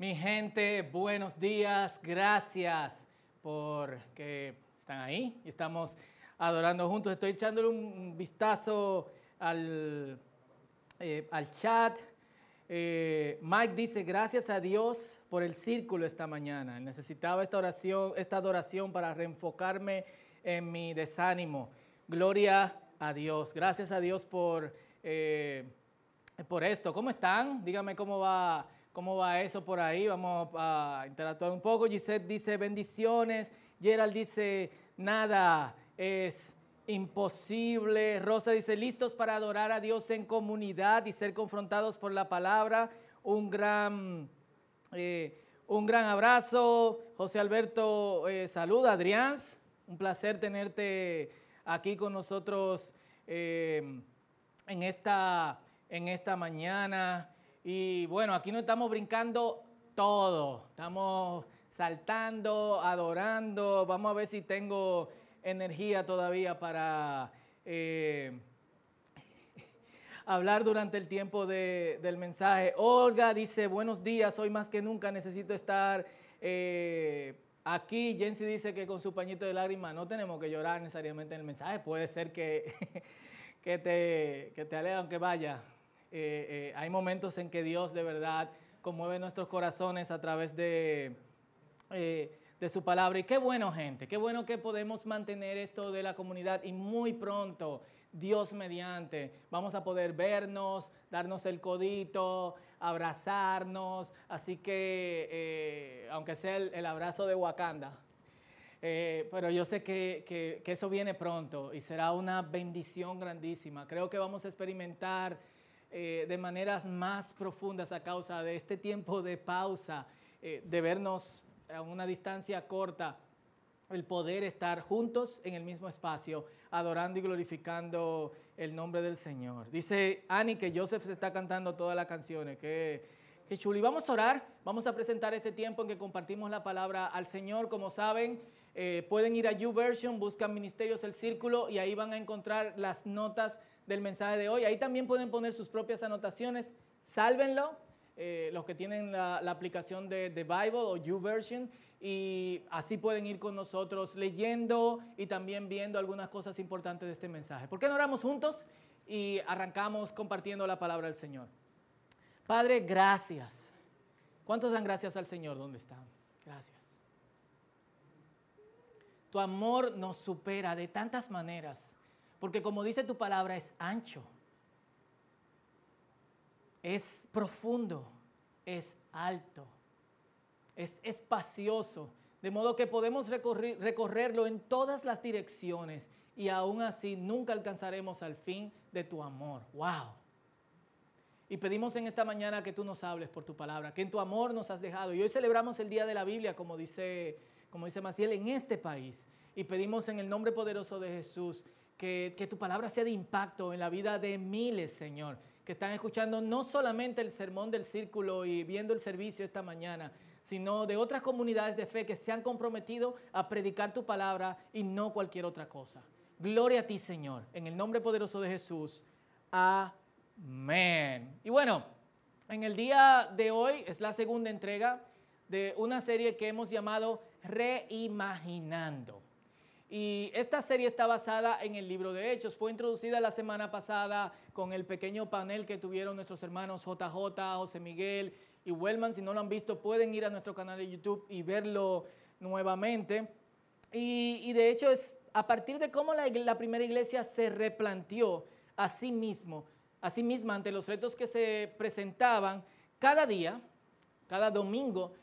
Mi gente, buenos días, gracias por que están ahí y estamos adorando juntos. Estoy echándole un vistazo al, eh, al chat. Eh, Mike dice, gracias a Dios por el círculo esta mañana. Necesitaba esta oración, esta adoración para reenfocarme en mi desánimo. Gloria a Dios. Gracias a Dios por, eh, por esto. ¿Cómo están? Dígame cómo va ¿Cómo va eso por ahí? Vamos a interactuar un poco. Gisette dice bendiciones. Gerald dice nada es imposible. Rosa dice listos para adorar a Dios en comunidad y ser confrontados por la palabra. Un gran, eh, un gran abrazo. José Alberto eh, saluda. Adrián, un placer tenerte aquí con nosotros eh, en, esta, en esta mañana. Y bueno, aquí no estamos brincando todo, estamos saltando, adorando. Vamos a ver si tengo energía todavía para eh, hablar durante el tiempo del mensaje. Olga dice, buenos días, hoy más que nunca necesito estar eh, aquí. Jensi dice que con su pañito de lágrimas no tenemos que llorar necesariamente en el mensaje. Puede ser que, que te, que te aunque vaya. Eh, eh, hay momentos en que Dios de verdad conmueve nuestros corazones a través de, eh, de su palabra. Y qué bueno, gente, qué bueno que podemos mantener esto de la comunidad y muy pronto, Dios mediante, vamos a poder vernos, darnos el codito, abrazarnos. Así que, aunque sea el, abrazo de Wakanda, pero yo sé que, eso viene pronto y será una bendición grandísima. Creo que vamos a experimentar eh, de maneras más profundas a causa de este tiempo de pausa, eh, de vernos a una distancia corta, el poder estar juntos en el mismo espacio, adorando y glorificando el nombre del Señor. Dice Ani que Joseph se está cantando todas las canciones, que, que chuli. Vamos a orar, vamos a presentar este tiempo en que compartimos la palabra al Señor. Como saben, eh, pueden ir a YouVersion, buscan Ministerios El Círculo y ahí van a encontrar las notas del mensaje de hoy. Ahí también pueden poner sus propias anotaciones, sálvenlo, eh, los que tienen la, aplicación de, de, Bible o YouVersion, y así pueden ir con nosotros leyendo y también viendo algunas cosas importantes de este mensaje. ¿Por qué no oramos juntos y arrancamos compartiendo la palabra del Señor? Padre, gracias. ¿Cuántos dan gracias al Señor? ¿Dónde están? Gracias. Tu amor nos supera de tantas maneras porque como dice tu palabra, es ancho, es profundo, es alto, es espacioso, de modo que podemos recorrerlo en todas las direcciones y aún así nunca alcanzaremos al fin de tu amor. ¡Wow! Y pedimos en esta mañana que tú nos hables por tu palabra, que en tu amor nos has dejado. Y hoy celebramos el Día de la Biblia, como dice, como dice Maciel, en este país. Y pedimos en el nombre poderoso de Jesús que, tu palabra sea de impacto en la vida de miles, Señor, que están escuchando no solamente el sermón del círculo y viendo el servicio esta mañana, sino de otras comunidades de fe que se han comprometido a predicar tu palabra y no cualquier otra cosa. Gloria a ti, Señor, en el nombre poderoso de Jesús. Amén. Y bueno, en el día de hoy es la segunda entrega de una serie que hemos llamado Reimaginando. Y esta serie está basada en el libro de Hechos. Fue introducida la semana pasada con el pequeño panel que tuvieron nuestros hermanos JJ, José Miguel y Wellman. Si no lo han visto, pueden ir a nuestro canal de YouTube y verlo nuevamente. Y, de hecho es a partir de cómo la, primera iglesia se replanteó a sí mismo, a sí misma ante los retos que se presentaban cada día, cada domingo,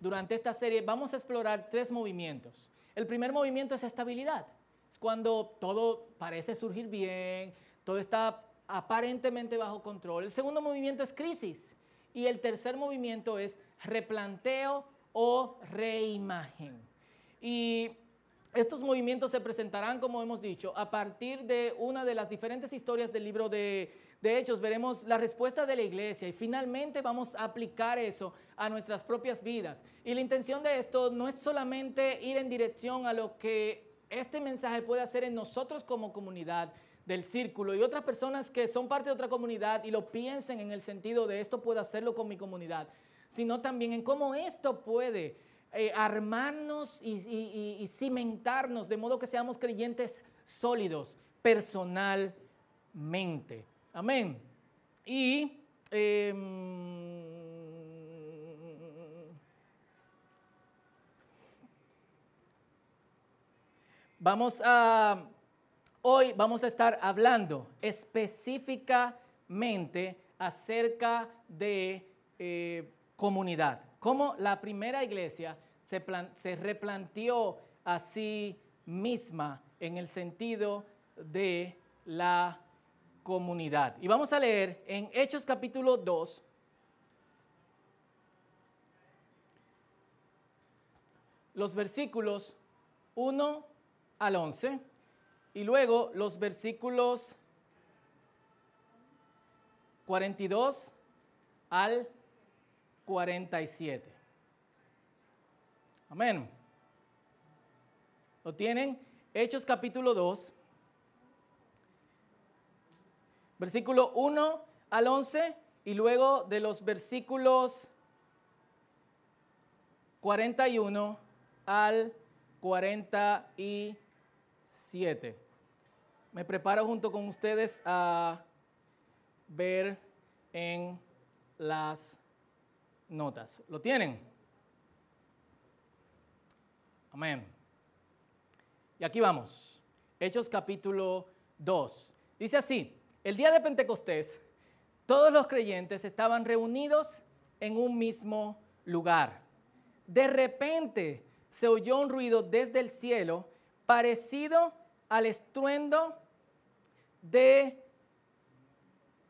durante esta serie, vamos a explorar tres movimientos. El primer movimiento es estabilidad. Es cuando todo parece surgir bien, todo está aparentemente bajo control. El segundo movimiento es crisis. Y el tercer movimiento es replanteo o reimagen. Y estos movimientos se presentarán, como hemos dicho, a partir de una de las diferentes historias del libro de, de Hechos. Veremos la respuesta de la iglesia y finalmente vamos a aplicar eso a nuestras propias vidas. Y la intención de esto no es solamente ir en dirección a lo que este mensaje puede hacer en nosotros como comunidad del círculo y otras personas que son parte de otra comunidad y lo piensen en el sentido de esto puedo hacerlo con mi comunidad, sino también en cómo esto puede eh, armarnos y, cimentarnos de modo que seamos creyentes sólidos personalmente. Amén. Y em, vamos a, hoy vamos a estar hablando específicamente acerca de eh, comunidad. Cómo la primera iglesia se, replanteó a sí misma en el sentido de la comunidad. Y vamos a leer en Hechos capítulo 2, los versículos 1 al 11 y luego los versículos 42 al 47. Amén. ¿Lo tienen? Hechos capítulo 2, versículo 1 al 11 y luego de los versículos 41 al 47. Me preparo junto con ustedes a ver en las notas. ¿Lo tienen? Amén. Y aquí vamos. Hechos capítulo 2. Dice así, el día de Pentecostés, todos los creyentes estaban reunidos en un mismo lugar. De repente se oyó un ruido desde el cielo parecido al estruendo de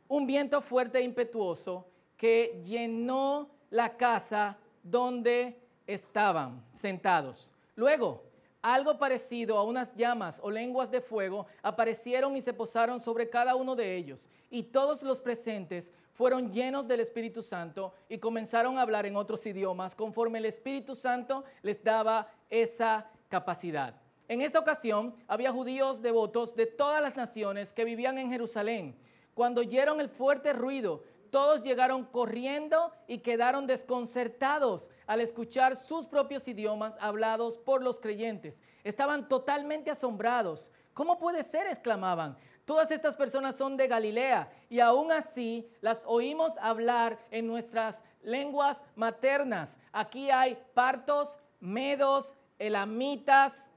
un viento fuerte e impetuoso que llenó la casa donde estaban sentados. Luego, algo parecido a unas llamas o lenguas de fuego aparecieron y se posaron sobre cada uno de ellos. Y todos los presentes fueron llenos del Espíritu Santo y comenzaron a hablar en otros idiomas conforme el Espíritu Santo les daba esa capacidad. En esa ocasión había judíos devotos de todas las naciones que vivían en Jerusalén. Cuando oyeron el fuerte ruido, todos llegaron corriendo y quedaron desconcertados al escuchar sus propios idiomas hablados por los creyentes. Estaban totalmente asombrados. ¿Cómo puede ser? exclamaban. Todas estas personas son de Galilea y aún así las oímos hablar en nuestras lenguas maternas. Aquí hay partos, medos, elamitas,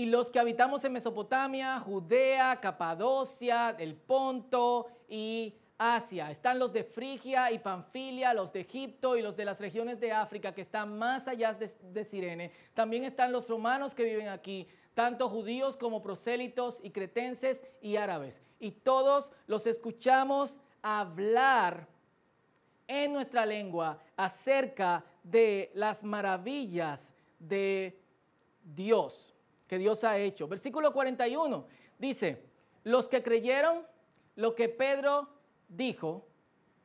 y los que habitamos en Mesopotamia, Judea, Capadocia, el Ponto y Asia. Están los de Frigia y Panfilia, los de Egipto y los de las regiones de África que están más allá de, Sirene. También están los romanos que viven aquí, tanto judíos como prosélitos y cretenses y árabes. Y todos los escuchamos hablar en nuestra lengua acerca de las maravillas de Dios que Dios ha hecho. Versículo 41 dice, los que creyeron lo que Pedro dijo,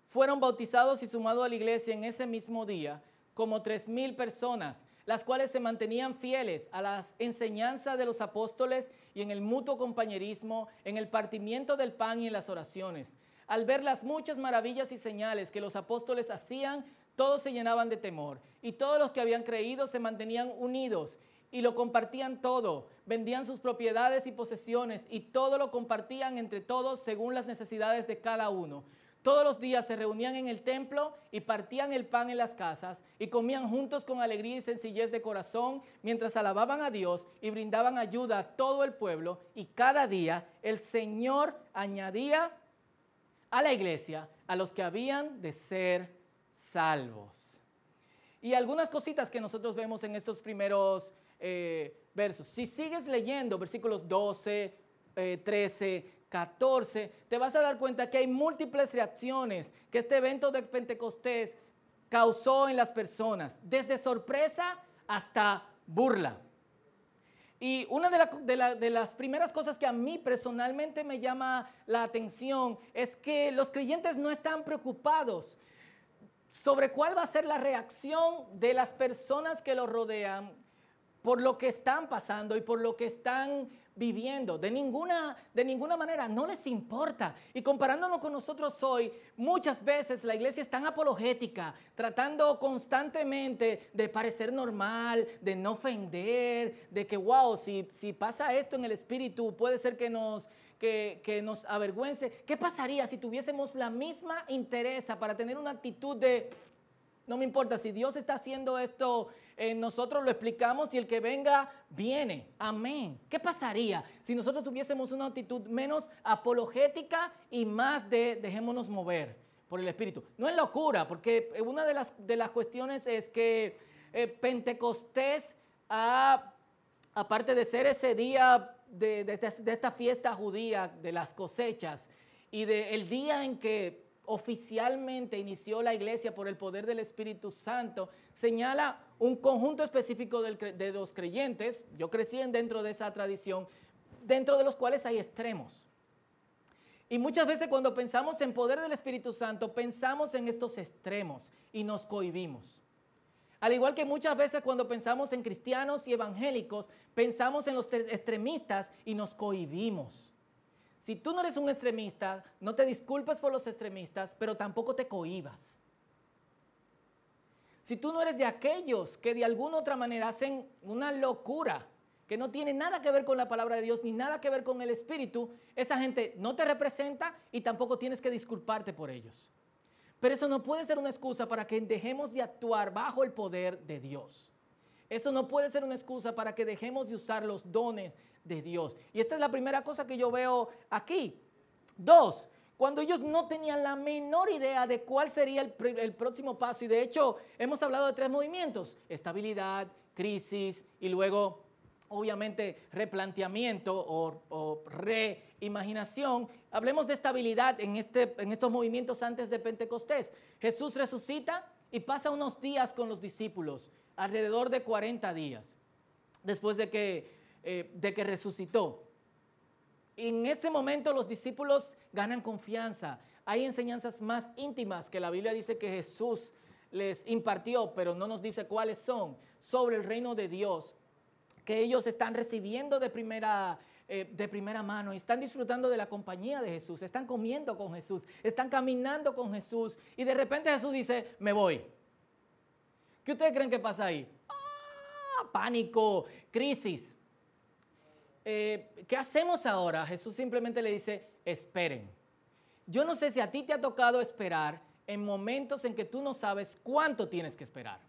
fueron bautizados y sumados a la iglesia en ese mismo día como tres mil personas, las cuales se mantenían fieles a las enseñanzas de los apóstoles y en el mutuo compañerismo, en el partimiento del pan y en las oraciones. Al ver las muchas maravillas y señales que los apóstoles hacían, todos se llenaban de temor y todos los que habían creído se mantenían unidos y lo compartían todo. Vendían sus propiedades y posesiones y todo lo compartían entre todos según las necesidades de cada uno. Todos los días se reunían en el templo y partían el pan en las casas y comían juntos con alegría y sencillez de corazón mientras alababan a Dios y brindaban ayuda a todo el pueblo y cada día el Señor añadía a la iglesia a los que habían de ser salvos. Y algunas cositas que nosotros vemos en estos primeros eh, versos. Si sigues leyendo versículos 12, 13, 14, te vas a dar cuenta que hay múltiples reacciones que este evento de Pentecostés causó en las personas, desde sorpresa hasta burla. Y una de, las primeras cosas que a mí personalmente me llama la atención es que los creyentes no están preocupados sobre cuál va a ser la reacción de las personas que los rodean por lo que están pasando y por lo que están viviendo. De ninguna, de ninguna manera, no les importa. Y comparándonos con nosotros hoy, muchas veces la iglesia es tan apologética, tratando constantemente de parecer normal, de no ofender, de que, wow, si, si pasa esto en el espíritu, puede ser que nos... Que, nos avergüence. ¿Qué pasaría si tuviésemos la misma interés para tener una actitud de, no me importa, si Dios está haciendo esto eh, nosotros lo explicamos y el que venga, viene. Amén. ¿Qué pasaría si nosotros tuviésemos una actitud menos apologética y más de dejémonos mover por el Espíritu? No es locura, porque una de las, de las cuestiones es que eh, Pentecostés, aparte de ser ese día de, de, esta fiesta judía de las cosechas y del día en que oficialmente inició la iglesia por el poder del Espíritu Santo, señala un conjunto específico de los creyentes, yo crecí dentro de esa tradición, dentro de los cuales hay extremos. Y muchas veces cuando pensamos en poder del Espíritu Santo, pensamos en estos extremos y nos cohibimos. Al igual que muchas veces cuando pensamos en cristianos y evangélicos, pensamos en los extremistas y nos cohibimos. Si tú no eres un extremista, no te disculpes por los extremistas, pero tampoco te cohibas. Si tú no eres de aquellos que de alguna otra manera hacen una locura que no tiene nada que ver con la palabra de Dios ni nada que ver con el Espíritu, esa gente no te representa y tampoco tienes que disculparte por ellos. Pero eso no puede ser una excusa para que dejemos de actuar bajo el poder de Dios. Eso no puede ser una excusa para que dejemos de usar los dones de Dios. Y esta es la primera cosa que yo veo aquí. Dos, cuando ellos no tenían la menor idea de cuál sería el, próximo paso. Y de hecho, hemos hablado de tres movimientos, estabilidad, crisis y luego, obviamente, replanteamiento o, reimaginación. Hablemos de estabilidad en, este, en estos movimientos antes de Pentecostés. Jesús resucita y pasa unos días con los discípulos, alrededor de 40 días, después de que eh, de que resucitó. En ese momento los discípulos ganan confianza. Hay enseñanzas más íntimas que la Biblia dice que Jesús les impartió, pero no nos dice cuáles son, sobre el reino de Dios, que ellos están recibiendo de primera, eh, de primera mano y están disfrutando de la compañía de Jesús, están comiendo con Jesús, están caminando con Jesús y de repente Jesús dice, me voy. ¿Qué ustedes creen que pasa ahí? ¡Ah! Pánico, crisis. Eh, ¿qué hacemos ahora? Jesús simplemente le dice, esperen. Yo no sé si a ti te ha tocado esperar en momentos en que tú no sabes cuánto tienes que esperar.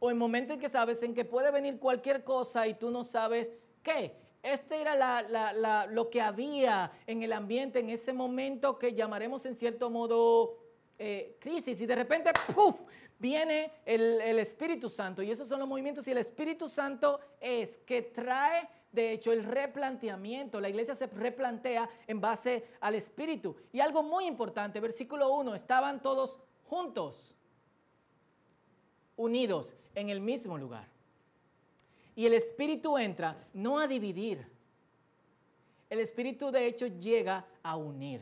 O en momentos en que sabes en que puede venir cualquier cosa y tú no sabes qué. Este era lo que había en el ambiente en ese momento que llamaremos en cierto modo eh, crisis. Y de repente, ¡puf! viene el, el Espíritu Santo. Y esos son los movimientos. Y el Espíritu Santo es que trae de hecho, el replanteamiento, la iglesia se replantea en base al Espíritu. Y algo muy importante, versículo 1, estaban todos juntos, unidos en el mismo lugar. Y el Espíritu entra no a dividir, el Espíritu de hecho llega a unir.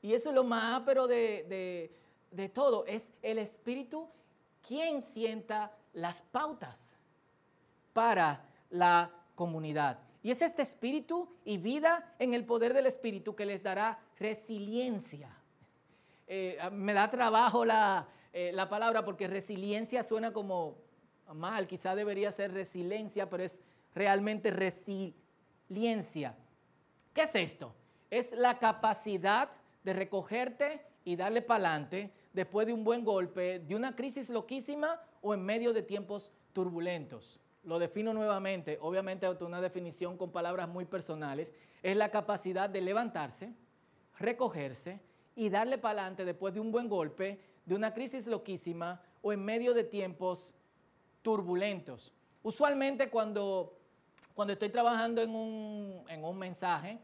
Y eso es lo más pero de, de, todo, es el Espíritu quien sienta las pautas para la comunidad. Y es este espíritu y vida en el poder del espíritu que les dará resiliencia. Eh, me da trabajo eh, la, palabra porque resiliencia suena como mal, quizá debería ser resiliencia, pero es realmente resiliencia. ¿Qué es esto? Es la capacidad de recogerte y darle para adelante después de un buen golpe, de una crisis loquísima o en medio de tiempos turbulentos lo defino nuevamente, obviamente una definición con palabras muy personales, es la capacidad de levantarse, recogerse y darle para adelante después de un buen golpe, de una crisis loquísima o en medio de tiempos turbulentos. Usualmente cuando, cuando estoy trabajando en un, mensaje,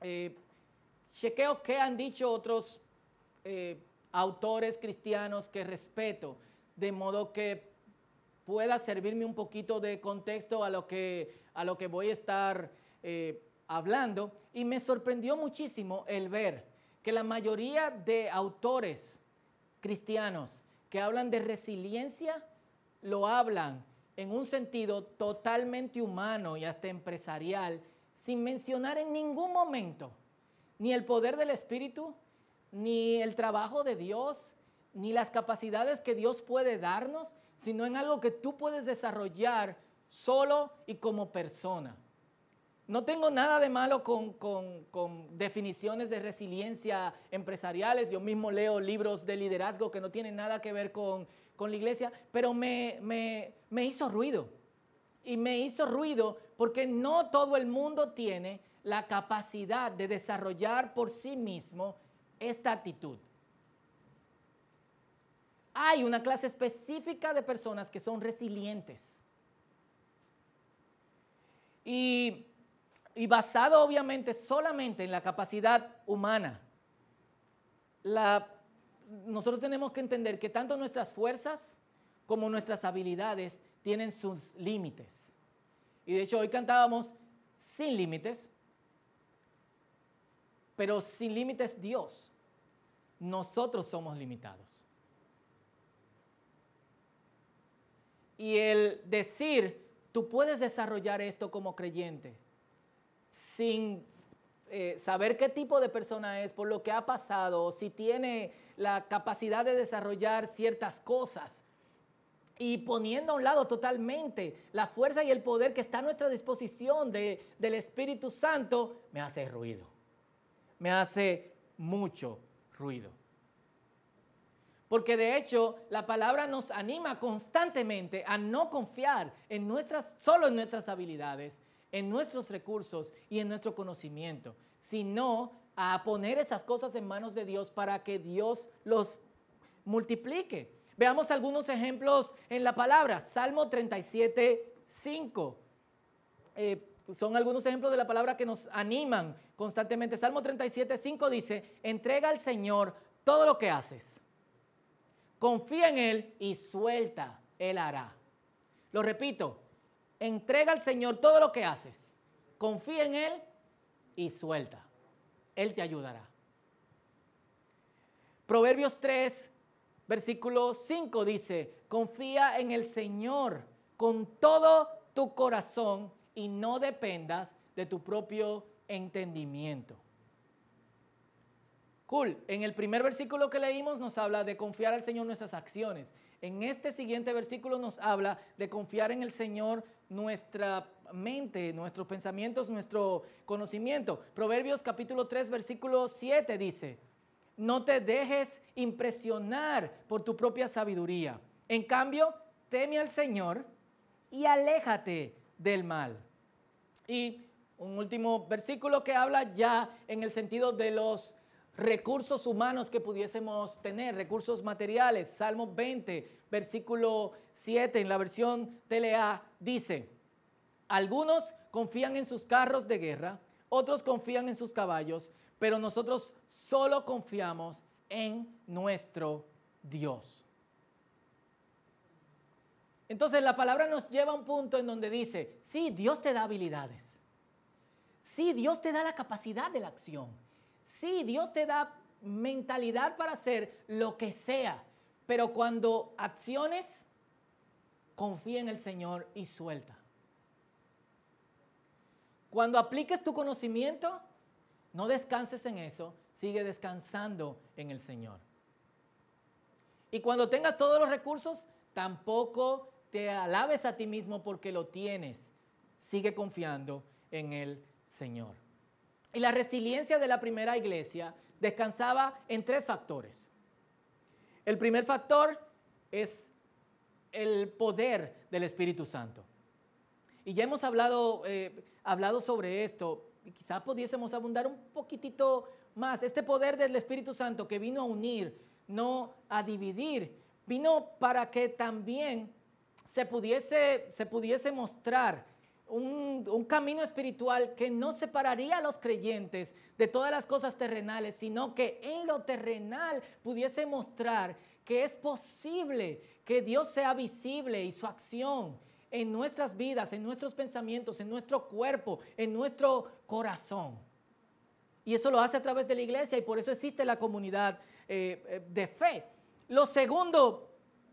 eh, chequeo qué han dicho otros eh, autores cristianos que respeto, de modo que pueda servirme un poquito de contexto a lo que, a lo que voy a estar eh, hablando. Y me sorprendió muchísimo el ver que la mayoría de autores cristianos que hablan de resiliencia lo hablan en un sentido totalmente humano y hasta empresarial, sin mencionar en ningún momento ni el poder del Espíritu, ni el trabajo de Dios, ni las capacidades que Dios puede darnos, sino en algo que tú puedes desarrollar solo y como persona. No tengo nada de malo con, definiciones de resiliencia empresariales. Yo mismo leo libros de liderazgo que no tienen nada que ver con, la iglesia, pero me, me hizo ruido. Y me hizo ruido porque no todo el mundo tiene la capacidad de desarrollar por sí mismo esta actitud. Hay una clase específica de personas que son resilientes. Y, basado obviamente solamente en la capacidad humana, nosotros tenemos que entender que tanto nuestras fuerzas como nuestras habilidades tienen sus límites. Y de hecho hoy cantábamos sin límites, pero sin límites Dios. Nosotros somos limitados. Y el decir, tú puedes desarrollar esto como creyente sin eh, saber qué tipo de persona es, por lo que ha pasado, si tiene la capacidad de desarrollar ciertas cosas, y poniendo a un lado totalmente la fuerza y el poder que está a nuestra disposición del Espíritu Santo, me hace ruido. Me hace mucho ruido. Porque de hecho la palabra nos anima constantemente a no confiar en nuestras, solo en nuestras habilidades, en nuestros recursos y en nuestro conocimiento, sino a poner esas cosas en manos de Dios para que Dios los multiplique. Veamos algunos ejemplos en la palabra. Salmo 37, 5. Eh, son algunos ejemplos de la palabra que nos animan constantemente. Salmo 37, 5 dice, entrega al Señor todo lo que haces confía en Él y suelta, Él hará. Lo repito, entrega al Señor todo lo que haces, confía en Él y suelta, Él te ayudará. Proverbios 3, versículo 5 dice, confía en el Señor con todo tu corazón y no dependas de tu propio entendimiento. Cool. En el primer versículo que leímos nos habla de confiar al Señor nuestras acciones. En este siguiente versículo nos habla de confiar en el Señor nuestra mente, nuestros pensamientos, nuestro conocimiento. Proverbios capítulo 3, versículo 7 dice, no te dejes impresionar por tu propia sabiduría. En cambio, teme al Señor y aléjate del mal. Y un último versículo que habla ya en el sentido de los recursos humanos que pudiésemos tener, recursos materiales. Salmo 20, versículo 7 en la versión TLA dice, algunos confían en sus carros de guerra, otros confían en sus caballos, pero nosotros solo confiamos en nuestro Dios. Entonces la palabra nos lleva a un punto en donde dice, sí, Dios te da habilidades. Sí, Dios te da la capacidad de la acción Sí, Dios te da mentalidad para hacer lo que sea, pero cuando acciones, confía en el Señor y suelta. Cuando apliques tu conocimiento, no descanses en eso, sigue descansando en el Señor. Y cuando tengas todos los recursos, tampoco te alabes a ti mismo porque lo tienes. Sigue confiando en el Señor. Y la resiliencia de la primera iglesia descansaba en tres factores. El primer factor es el poder del Espíritu Santo. Y ya hemos hablado, eh, hablado sobre esto, y quizás pudiésemos abundar un poquitito más. Este poder del Espíritu Santo que vino a unir, no a dividir, vino para que también se pudiese, se pudiese mostrar un, camino espiritual que no separaría a los creyentes de todas las cosas terrenales, sino que en lo terrenal pudiese mostrar que es posible que Dios sea visible y su acción en nuestras vidas, en nuestros pensamientos, en nuestro cuerpo, en nuestro corazón. Y eso lo hace a través de la iglesia y por eso existe la comunidad eh, eh, de fe. Lo segundo,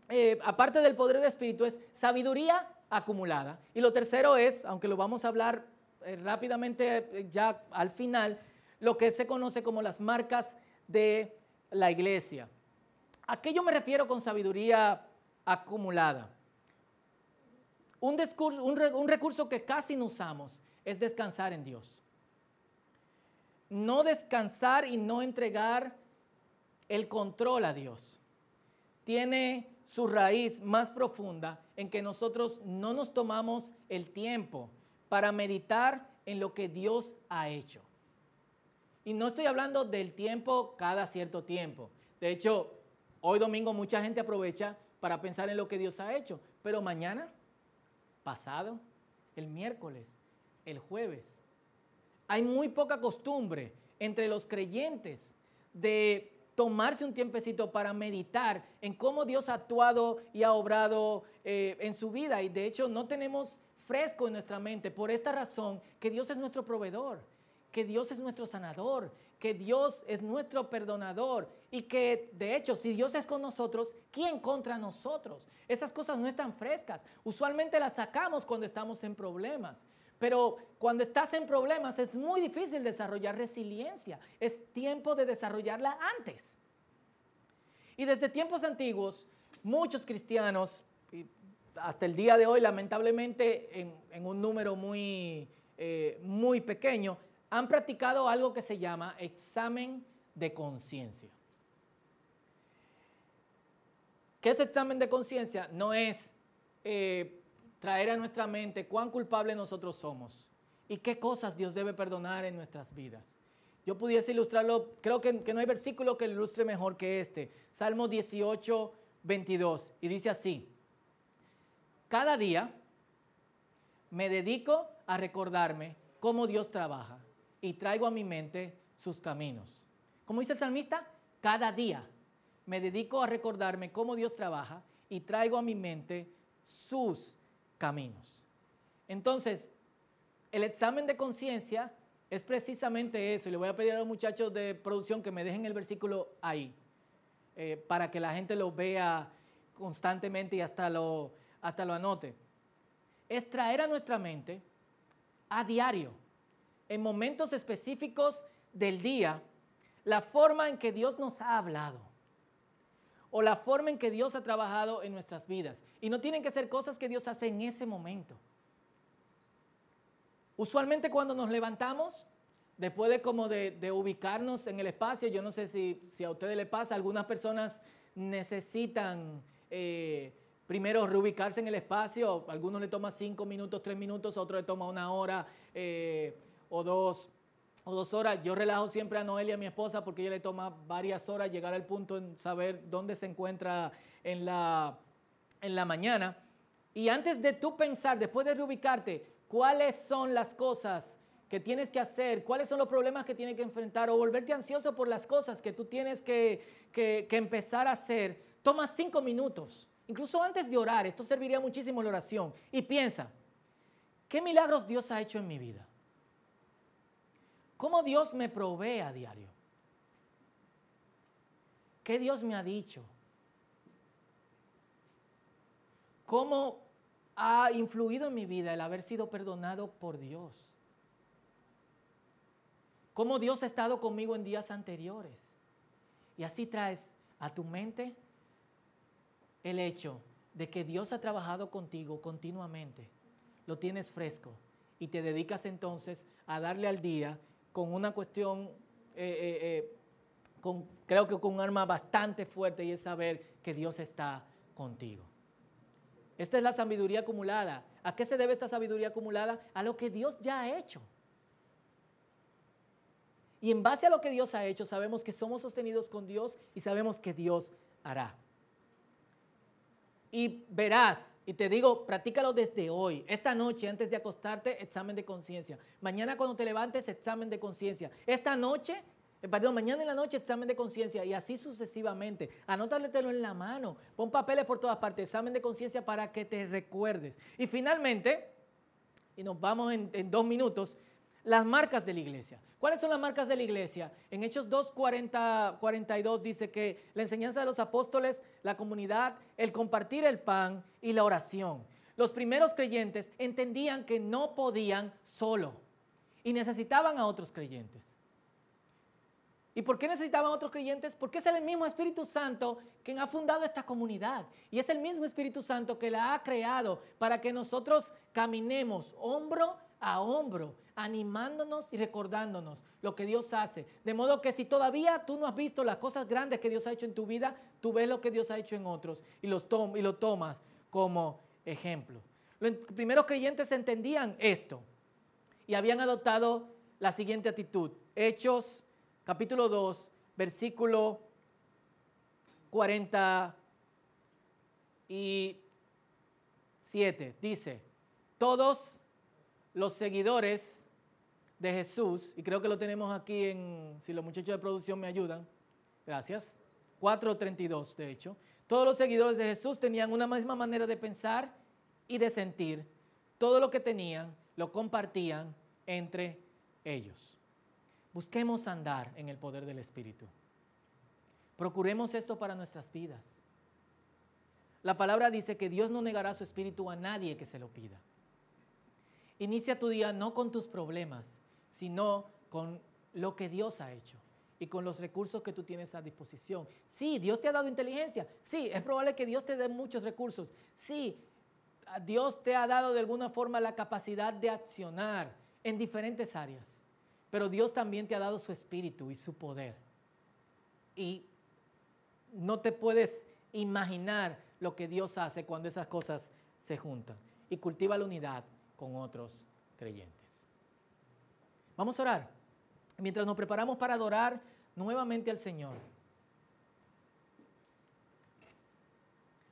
eh, aparte del poder del Espíritu, es sabiduría acumulada. Y lo tercero es, aunque lo vamos a hablar eh, rápidamente eh, ya al final, lo que se conoce como las marcas de la iglesia. ¿A qué yo me refiero con sabiduría acumulada? Un, un recurso que casi no usamos es descansar en Dios. No descansar y no entregar el control a Dios. Tiene su raíz más profunda en que nosotros no nos tomamos el tiempo para meditar en lo que Dios ha hecho. Y no estoy hablando del tiempo cada cierto tiempo. De hecho, hoy domingo mucha gente aprovecha para pensar en lo que Dios ha hecho. Pero mañana, pasado, el miércoles, el jueves, hay muy poca costumbre entre los creyentes de tomarse un tiempecito para meditar en cómo Dios ha actuado y ha obrado eh, en su vida. Y de hecho no tenemos fresco en nuestra mente por esta razón que Dios es nuestro proveedor, que Dios es nuestro sanador, que Dios es nuestro perdonador y que de hecho si Dios es con nosotros, ¿quién contra nosotros? Esas cosas no están frescas. Usualmente las sacamos cuando estamos en problemas. Pero cuando estás en problemas es muy difícil desarrollar resiliencia. Es tiempo de desarrollarla antes. Y desde tiempos antiguos, muchos cristianos, hasta el día de hoy, lamentablemente, en, un número muy, eh, muy pequeño, han practicado algo que se llama examen de conciencia. ¿Qué es examen de conciencia? No es eh, traer a nuestra mente cuán culpables nosotros somos y qué cosas Dios debe perdonar en nuestras vidas. Yo pudiese ilustrarlo, creo que, no hay versículo que lo ilustre mejor que este. Salmo 18, 22. Y dice así, cada día me dedico a recordarme cómo Dios trabaja y traigo a mi mente sus caminos. Como dice el salmista, cada día me dedico a recordarme cómo Dios trabaja y traigo a mi mente sus caminos. Entonces, el examen de conciencia es precisamente eso. Y le voy a pedir a los muchachos de producción que me dejen el versículo ahí, eh, para que la gente lo vea constantemente y hasta lo, hasta lo anote. Es traer a nuestra mente a diario, en momentos específicos del día, la forma en que Dios nos ha hablado o la forma en que Dios ha trabajado en nuestras vidas. Y no tienen que ser cosas que Dios hace en ese momento. Usualmente cuando nos levantamos, después de como de, ubicarnos en el espacio, yo no sé si, a ustedes les pasa, algunas personas necesitan eh, primero reubicarse en el espacio, algunos le toma cinco minutos, tres minutos, otros le toma una hora eh, o dos o dos horas. Yo relajo siempre a Noelia, mi esposa, porque ella le toma varias horas llegar al punto en saber dónde se encuentra en la, en la mañana. Y antes de tú pensar, después de reubicarte, cuáles son las cosas que tienes que hacer, cuáles son los problemas que tienes que enfrentar o volverte ansioso por las cosas que tú tienes que, que, que empezar a hacer, toma cinco minutos. Incluso antes de orar, esto serviría muchísimo en la oración. Y piensa, ¿qué milagros Dios ha hecho en mi vida? ¿Cómo Dios me provee a diario? ¿Qué Dios me ha dicho? ¿Cómo ha influido en mi vida el haber sido perdonado por Dios? ¿Cómo Dios ha estado conmigo en días anteriores? Y así traes a tu mente el hecho de que Dios ha trabajado contigo continuamente. Lo tienes fresco y te dedicas entonces a darle al día con una cuestión, eh, eh, eh, creo que con un arma bastante fuerte y es saber que Dios está contigo. Esta es la sabiduría acumulada. ¿A qué se debe esta sabiduría acumulada? A lo que Dios ya ha hecho. Y en base a lo que Dios ha hecho, sabemos que somos sostenidos con Dios y sabemos que Dios hará y verás, y te digo, practícalo desde hoy, esta noche antes de acostarte, examen de conciencia. Mañana cuando te levantes, examen de conciencia. Esta noche, eh, perdón, mañana en la noche, examen de conciencia y así sucesivamente. Anótatelo en la mano, pon papeles por todas partes, examen de conciencia para que te recuerdes. Y finalmente, y nos vamos en, en dos minutos, las marcas de la iglesia. ¿Cuáles son las marcas de la iglesia? En Hechos 2, 42 dice que la enseñanza de los apóstoles, la comunidad, el compartir el pan y la oración. los primeros creyentes entendían que no podían solo y necesitaban a otros creyentes. ¿Y por qué necesitaban a otros creyentes? Porque es el mismo Espíritu Santo quien ha fundado esta comunidad. Y es el mismo Espíritu Santo que la ha creado para que nosotros caminemos hombro a hombro, animándonos y recordándonos lo que Dios hace. De modo que si todavía tú no has visto las cosas grandes que Dios ha hecho en tu vida, tú ves lo que Dios ha hecho en otros y, los lo tomas como ejemplo. Los primeros creyentes entendían esto y habían adoptado la siguiente actitud. Hechos capítulo 2, versículo 47. Dice, todos los seguidores de Jesús, y creo que lo tenemos aquí en, si los muchachos de producción me ayudan, gracias, 4.32 de hecho, todos los seguidores de Jesús tenían una misma manera de pensar y de sentir. Todo lo que tenían lo compartían entre ellos. Busquemos andar en el poder del Espíritu. Procuremos esto para nuestras vidas. La palabra dice que Dios no negará su espíritu a nadie que se lo pida. Inicia tu día no con tus problemas, sino con lo que Dios ha hecho y con los recursos que tú tienes a disposición. Sí, Dios te ha dado inteligencia. Sí, es probable que Dios te dé muchos recursos. Sí, Dios te ha dado de alguna forma la capacidad de accionar en diferentes áreas. Pero Dios también te ha dado su espíritu y su poder. Y no te puedes imaginar lo que Dios hace cuando esas cosas se juntan. Y cultiva la unidad con otros creyentes. Vamos a orar. Mientras nos preparamos para adorar nuevamente al Señor.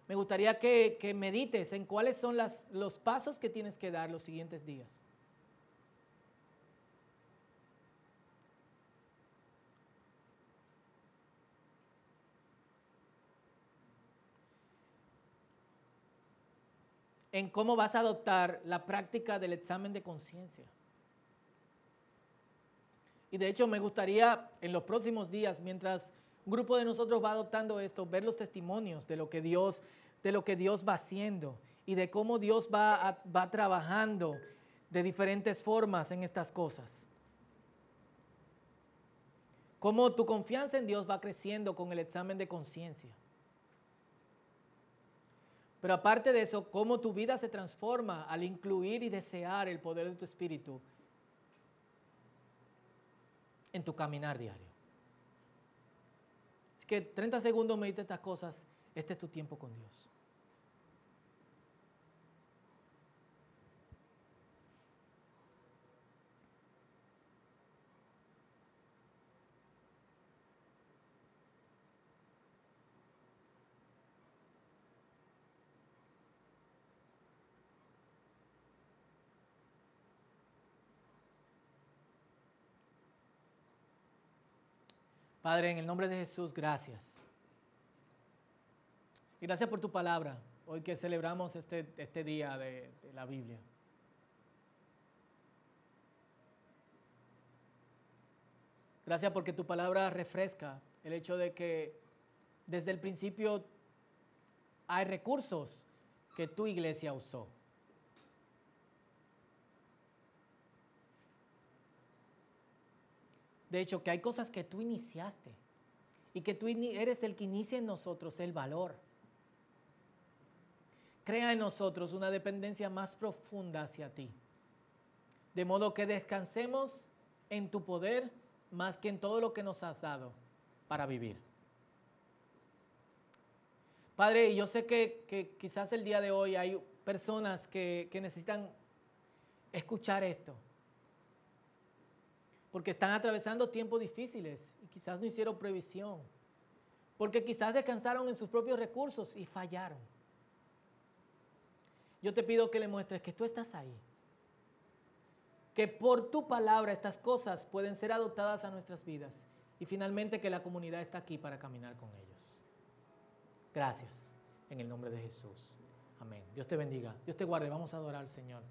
Me gustaría que, medites en cuáles son los pasos que tienes que dar los siguientes días. en cómo vas a adoptar la práctica del examen de conciencia. Y de hecho me gustaría en los próximos días, mientras un grupo de nosotros va adoptando esto, ver los testimonios de lo que Dios, de lo que Dios va haciendo y de cómo Dios va, va trabajando de diferentes formas en estas cosas. Cómo tu confianza en Dios va creciendo con el examen de conciencia. Pero aparte de eso, cómo tu vida se transforma al incluir y desear el poder de tu espíritu en tu caminar diario. Así que 30 segundos medita estas cosas. Este es tu tiempo con Dios. Padre, en el nombre de Jesús, gracias. Y gracias por tu palabra, hoy que celebramos este, este día de, de la Biblia. Gracias porque tu palabra refresca el hecho de que desde el principio hay recursos que tu iglesia usó. De hecho, que hay cosas que tú iniciaste y que tú eres el que inicia en nosotros el valor. Crea en nosotros una dependencia más profunda hacia ti. De modo que descansemos en tu poder más que en todo lo que nos has dado para vivir. Padre, yo sé que, quizás el día de hoy hay personas que necesitan escuchar esto porque están atravesando tiempos difíciles y quizás no hicieron previsión, porque quizás descansaron en sus propios recursos y fallaron. Yo te pido que le muestres que tú estás ahí, que por tu palabra estas cosas pueden ser adoptadas a nuestras vidas y finalmente que la comunidad está aquí para caminar con ellos. Gracias, en el nombre de Jesús. Amén. Dios te bendiga, Dios te guarde, vamos a adorar al Señor.